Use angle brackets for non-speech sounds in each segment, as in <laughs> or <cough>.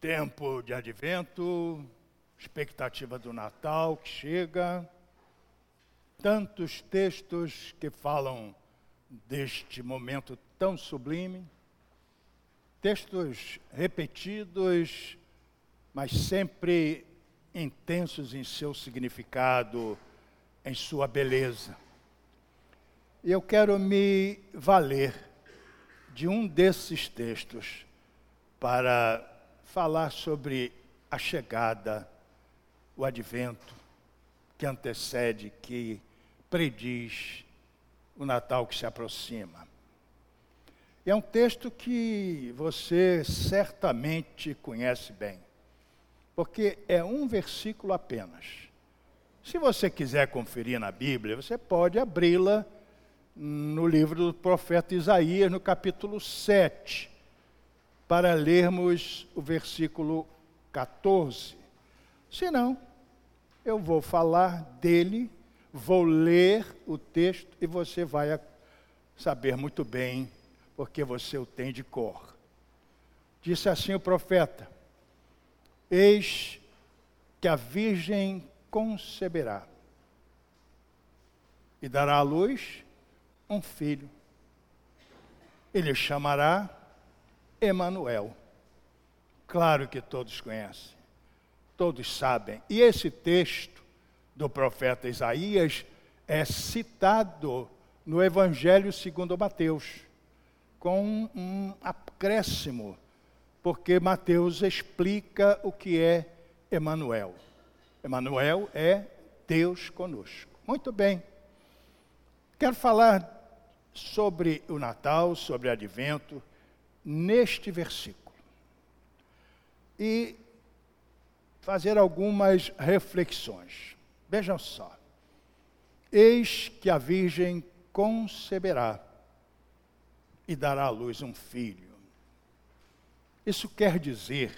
Tempo de advento, expectativa do Natal que chega, tantos textos que falam deste momento tão sublime, textos repetidos, mas sempre intensos em seu significado, em sua beleza. E eu quero me valer de um desses textos para falar sobre a chegada, o advento que antecede, que prediz o Natal que se aproxima. É um texto que você certamente conhece bem, porque é um versículo apenas. Se você quiser conferir na Bíblia, você pode abri-la no livro do profeta Isaías, no capítulo 7 para lermos o versículo 14. Senão, eu vou falar dele, vou ler o texto e você vai saber muito bem, porque você o tem de cor. Disse assim o profeta: Eis que a Virgem conceberá e dará à luz um filho. Ele chamará Emanuel. Claro que todos conhecem, todos sabem. E esse texto do profeta Isaías é citado no Evangelho segundo Mateus, com um acréscimo, porque Mateus explica o que é Emanuel. Emanuel é Deus conosco. Muito bem. Quero falar sobre o Natal, sobre o Advento, neste versículo e fazer algumas reflexões. Vejam só. Eis que a Virgem conceberá e dará à luz um filho. Isso quer dizer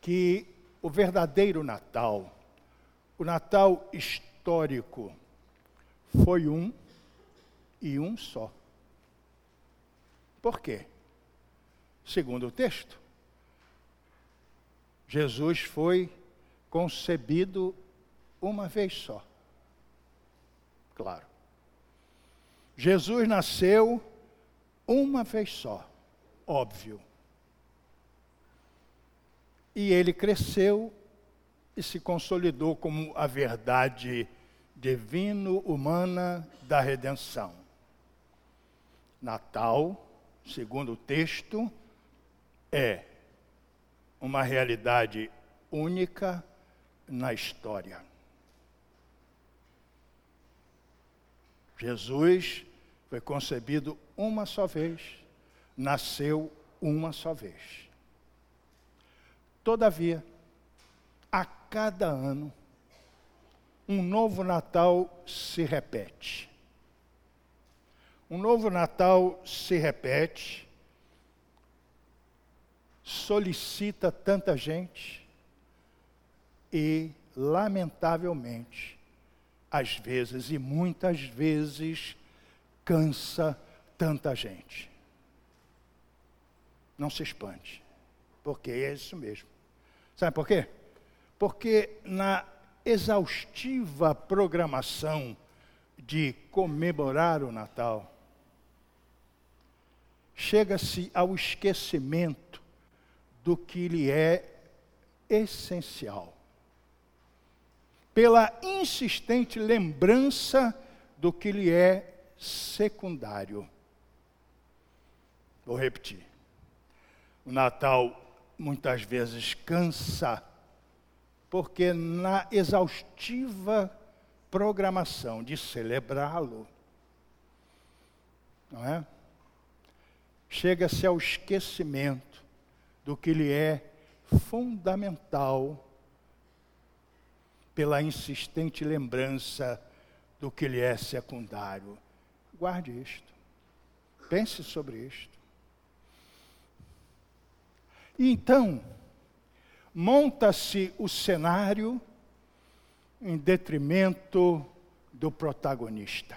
que o verdadeiro Natal, o Natal histórico, foi um e um só. Por quê? Segundo o texto. Jesus foi concebido uma vez só. Claro. Jesus nasceu uma vez só, óbvio. E ele cresceu e se consolidou como a verdade divino-humana da redenção. Natal, segundo o texto, é uma realidade única na história. Jesus foi concebido uma só vez, nasceu uma só vez. Todavia, a cada ano, um novo Natal se repete. Um novo Natal se repete solicita tanta gente e, lamentavelmente, às vezes e muitas vezes, cansa tanta gente. Não se espante, porque é isso mesmo. Sabe por quê? Porque na exaustiva programação de comemorar o Natal, chega-se ao esquecimento do que lhe é essencial. Pela insistente lembrança do que lhe é secundário. Vou repetir. O Natal muitas vezes cansa, porque na exaustiva programação de celebrá-lo, não é? Chega-se ao esquecimento do que lhe é fundamental pela insistente lembrança do que lhe é secundário. Guarde isto. Pense sobre isto. E então, monta-se o cenário em detrimento do protagonista.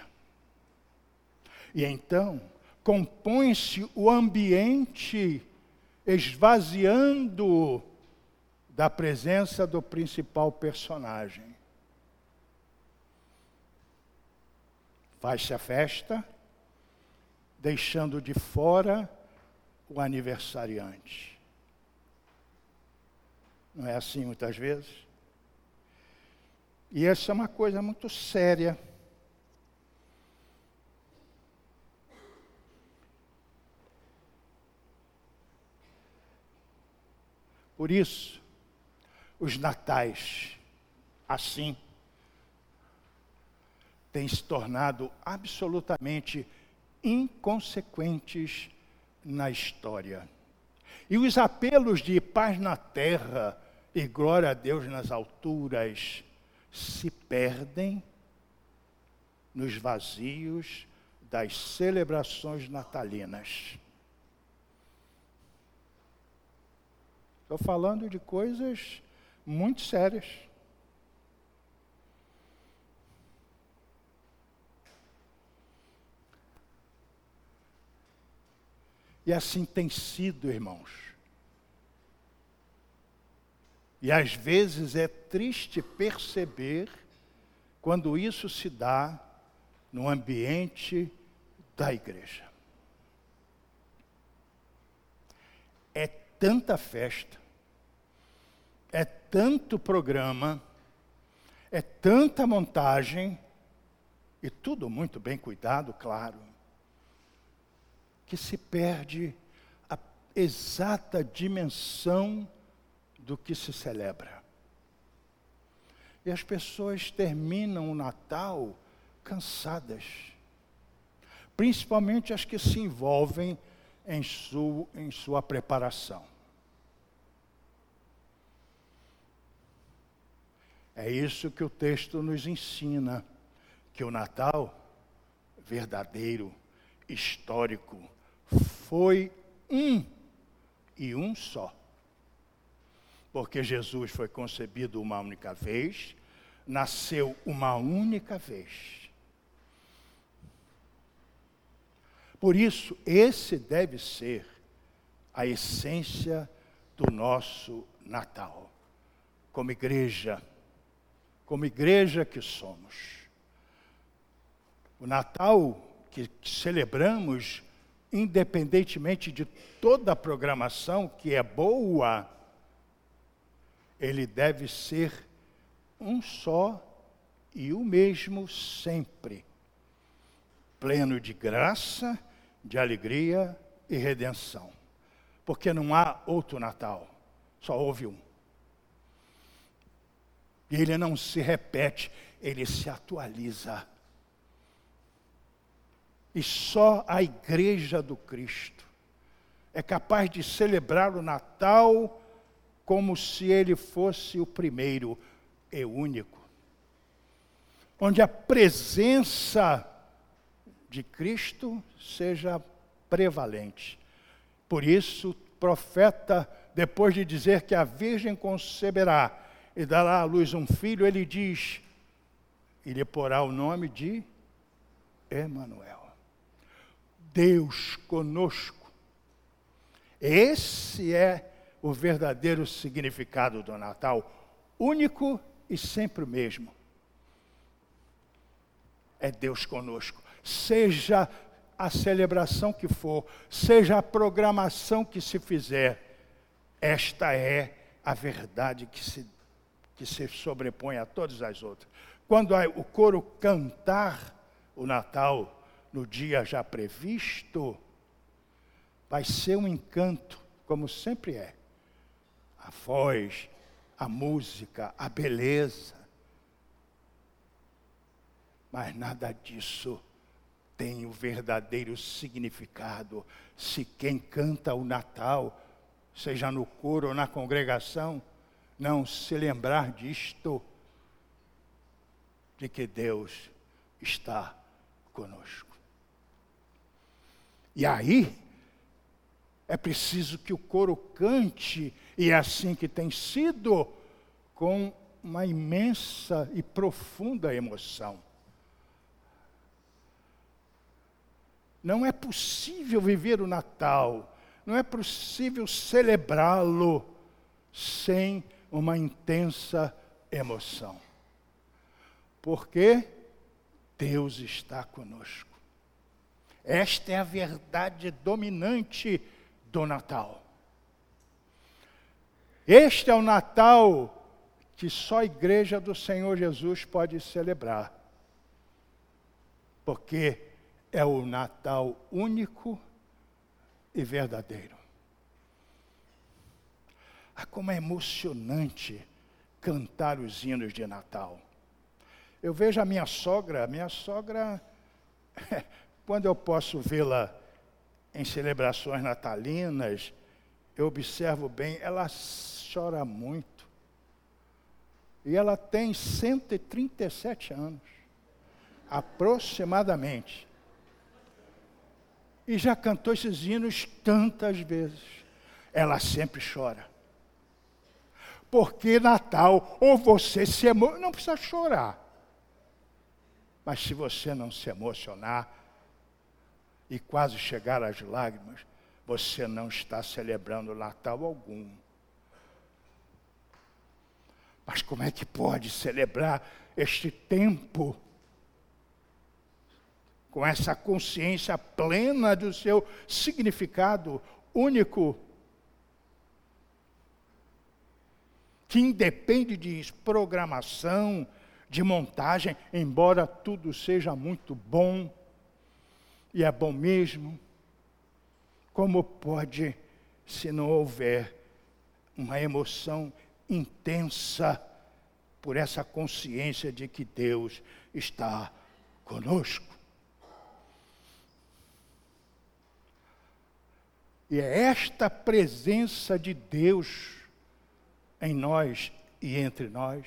E então, compõe-se o ambiente esvaziando da presença do principal personagem. Faz-se a festa, deixando de fora o aniversariante. Não é assim muitas vezes? E essa é uma coisa muito séria. Por isso, os natais, assim, têm se tornado absolutamente inconsequentes na história. E os apelos de paz na terra e glória a Deus nas alturas se perdem nos vazios das celebrações natalinas. Estou falando de coisas muito sérias. E assim tem sido, irmãos. E às vezes é triste perceber quando isso se dá no ambiente da igreja. É tanta festa, tanto programa, é tanta montagem, e tudo muito bem cuidado, claro, que se perde a exata dimensão do que se celebra. E as pessoas terminam o Natal cansadas, principalmente as que se envolvem em, su, em sua preparação. É isso que o texto nos ensina, que o Natal verdadeiro, histórico, foi um e um só. Porque Jesus foi concebido uma única vez, nasceu uma única vez. Por isso, esse deve ser a essência do nosso Natal, como igreja como igreja que somos. O Natal que celebramos, independentemente de toda a programação que é boa, ele deve ser um só e o mesmo sempre, pleno de graça, de alegria e redenção. Porque não há outro Natal, só houve um. Ele não se repete, ele se atualiza. E só a igreja do Cristo é capaz de celebrar o Natal como se ele fosse o primeiro e único. Onde a presença de Cristo seja prevalente. Por isso, o profeta, depois de dizer que a Virgem conceberá e dará à luz um filho, ele diz, e lhe porá o nome de Emanuel. Deus conosco. Esse é o verdadeiro significado do Natal, único e sempre o mesmo. É Deus conosco. Seja a celebração que for, seja a programação que se fizer, esta é a verdade que se que se sobrepõe a todas as outras. Quando o coro cantar o Natal no dia já previsto, vai ser um encanto, como sempre é. A voz, a música, a beleza. Mas nada disso tem o verdadeiro significado se quem canta o Natal, seja no coro ou na congregação, não se lembrar disto, de que Deus está conosco. E aí, é preciso que o coro cante, e é assim que tem sido, com uma imensa e profunda emoção. Não é possível viver o Natal não é possível celebrá-lo sem uma intensa emoção. Porque Deus está conosco. Esta é a verdade dominante do Natal. Este é o Natal que só a igreja do Senhor Jesus pode celebrar. Porque é o Natal único e verdadeiro. Ah, como é emocionante cantar os hinos de Natal. Eu vejo a minha sogra, a minha sogra, <laughs> quando eu posso vê-la em celebrações natalinas, eu observo bem, ela chora muito. E ela tem 137 anos, aproximadamente. E já cantou esses hinos tantas vezes. Ela sempre chora. Porque Natal, ou você se emociona, não precisa chorar. Mas se você não se emocionar e quase chegar às lágrimas, você não está celebrando Natal algum. Mas como é que pode celebrar este tempo com essa consciência plena do seu significado único? Que independe de programação, de montagem, embora tudo seja muito bom, e é bom mesmo, como pode, se não houver uma emoção intensa por essa consciência de que Deus está conosco? E é esta presença de Deus em nós e entre nós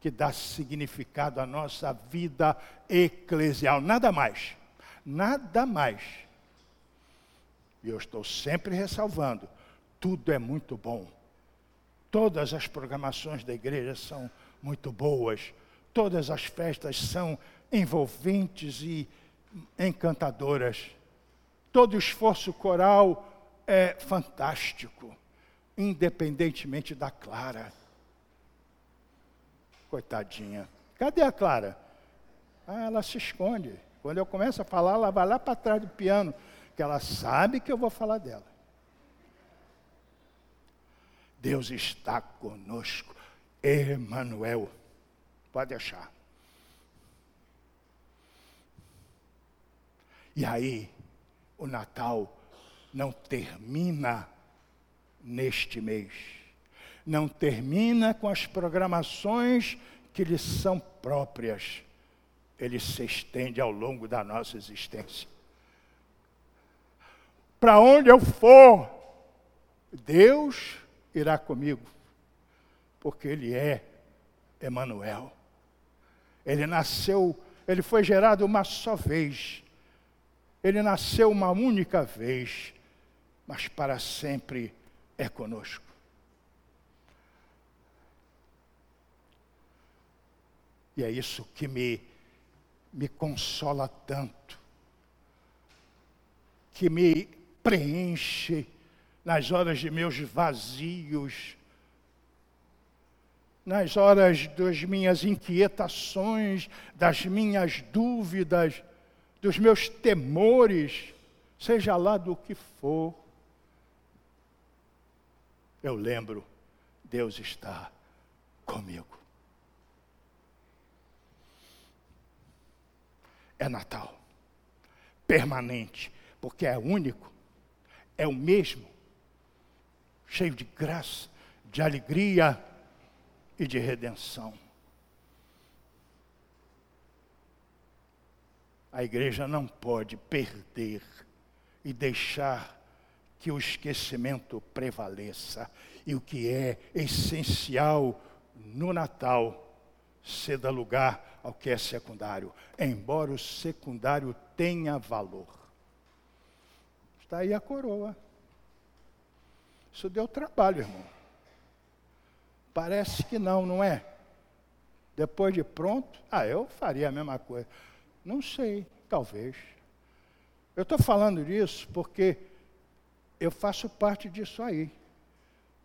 que dá significado à nossa vida eclesial. Nada mais. Nada mais. E eu estou sempre ressalvando: tudo é muito bom. Todas as programações da igreja são muito boas. Todas as festas são envolventes e encantadoras. Todo esforço coral é fantástico, independentemente da Clara. Coitadinha. Cadê a Clara? Ah, ela se esconde. Quando eu começo a falar, ela vai lá para trás do piano, que ela sabe que eu vou falar dela. Deus está conosco. Emanuel. Pode achar. E aí, o Natal não termina neste mês não termina com as programações que lhe são próprias. Ele se estende ao longo da nossa existência. Para onde eu for, Deus irá comigo, porque Ele é Emanuel. Ele nasceu, ele foi gerado uma só vez. Ele nasceu uma única vez, mas para sempre é conosco. E é isso que me, me consola tanto, que me preenche nas horas de meus vazios, nas horas das minhas inquietações, das minhas dúvidas, dos meus temores, seja lá do que for. Eu lembro, Deus está comigo. é Natal. Permanente, porque é único, é o mesmo, cheio de graça, de alegria e de redenção. A igreja não pode perder e deixar que o esquecimento prevaleça. E o que é essencial no Natal ceda lugar ao que é secundário, embora o secundário tenha valor. Está aí a coroa. Isso deu trabalho, irmão. Parece que não, não é? Depois de pronto, ah, eu faria a mesma coisa. Não sei, talvez. Eu estou falando disso porque eu faço parte disso aí.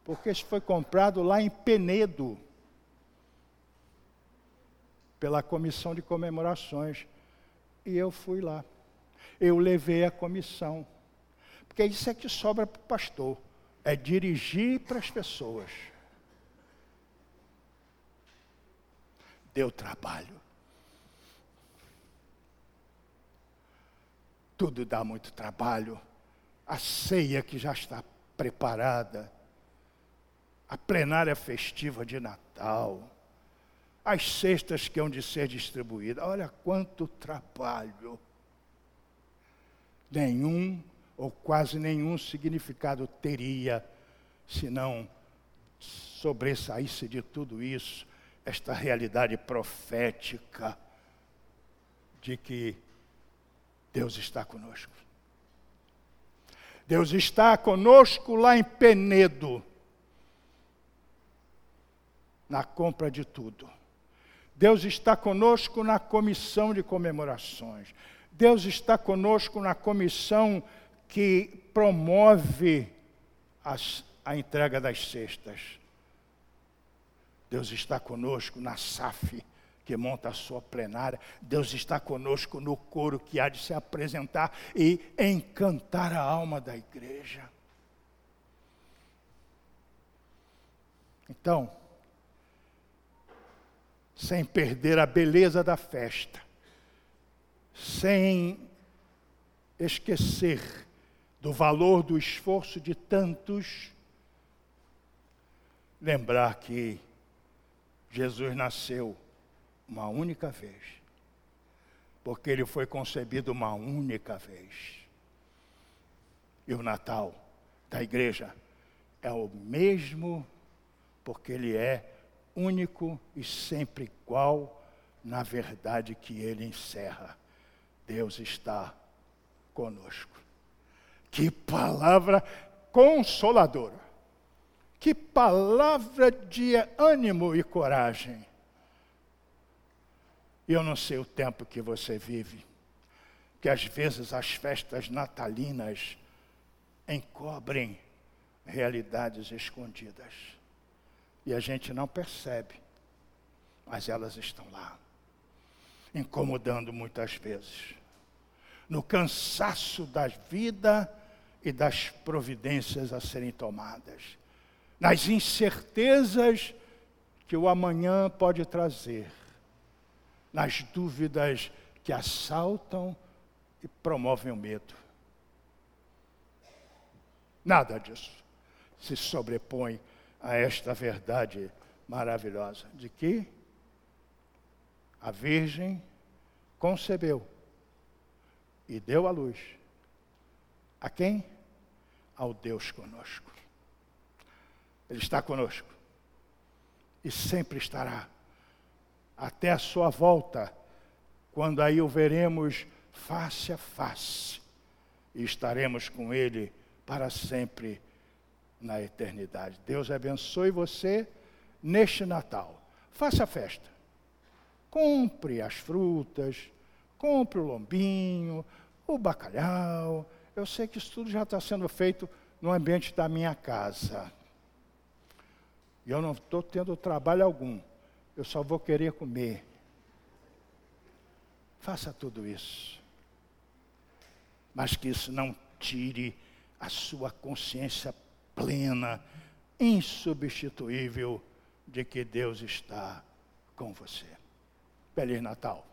Porque isso foi comprado lá em Penedo, pela comissão de comemorações. E eu fui lá. Eu levei a comissão. Porque isso é que sobra para o pastor: é dirigir para as pessoas. Deu trabalho. Tudo dá muito trabalho. A ceia que já está preparada, a plenária festiva de Natal, as cestas que hão de ser distribuídas. Olha quanto trabalho. Nenhum ou quase nenhum significado teria se não sobressaísse de tudo isso esta realidade profética de que Deus está conosco. Deus está conosco lá em Penedo, na compra de tudo. Deus está conosco na comissão de comemorações. Deus está conosco na comissão que promove as, a entrega das cestas. Deus está conosco na SAF, que monta a sua plenária. Deus está conosco no coro que há de se apresentar e encantar a alma da igreja. Então, sem perder a beleza da festa, sem esquecer do valor do esforço de tantos, lembrar que Jesus nasceu uma única vez, porque ele foi concebido uma única vez. E o Natal da igreja é o mesmo, porque ele é único e sempre igual na verdade que ele encerra. Deus está conosco. Que palavra consoladora. Que palavra de ânimo e coragem. Eu não sei o tempo que você vive, que às vezes as festas natalinas encobrem realidades escondidas. E a gente não percebe, mas elas estão lá, incomodando muitas vezes. No cansaço da vida e das providências a serem tomadas, nas incertezas que o amanhã pode trazer, nas dúvidas que assaltam e promovem o medo. Nada disso se sobrepõe a esta verdade maravilhosa de que a Virgem concebeu e deu à luz. A quem? Ao Deus conosco. Ele está conosco e sempre estará até a sua volta, quando aí o veremos face a face e estaremos com Ele para sempre na eternidade. Deus abençoe você neste Natal. Faça a festa. Compre as frutas, compre o lombinho, o bacalhau. Eu sei que isso tudo já está sendo feito no ambiente da minha casa. E eu não estou tendo trabalho algum. Eu só vou querer comer. Faça tudo isso. Mas que isso não tire a sua consciência plena, insubstituível de que Deus está com você. Feliz Natal.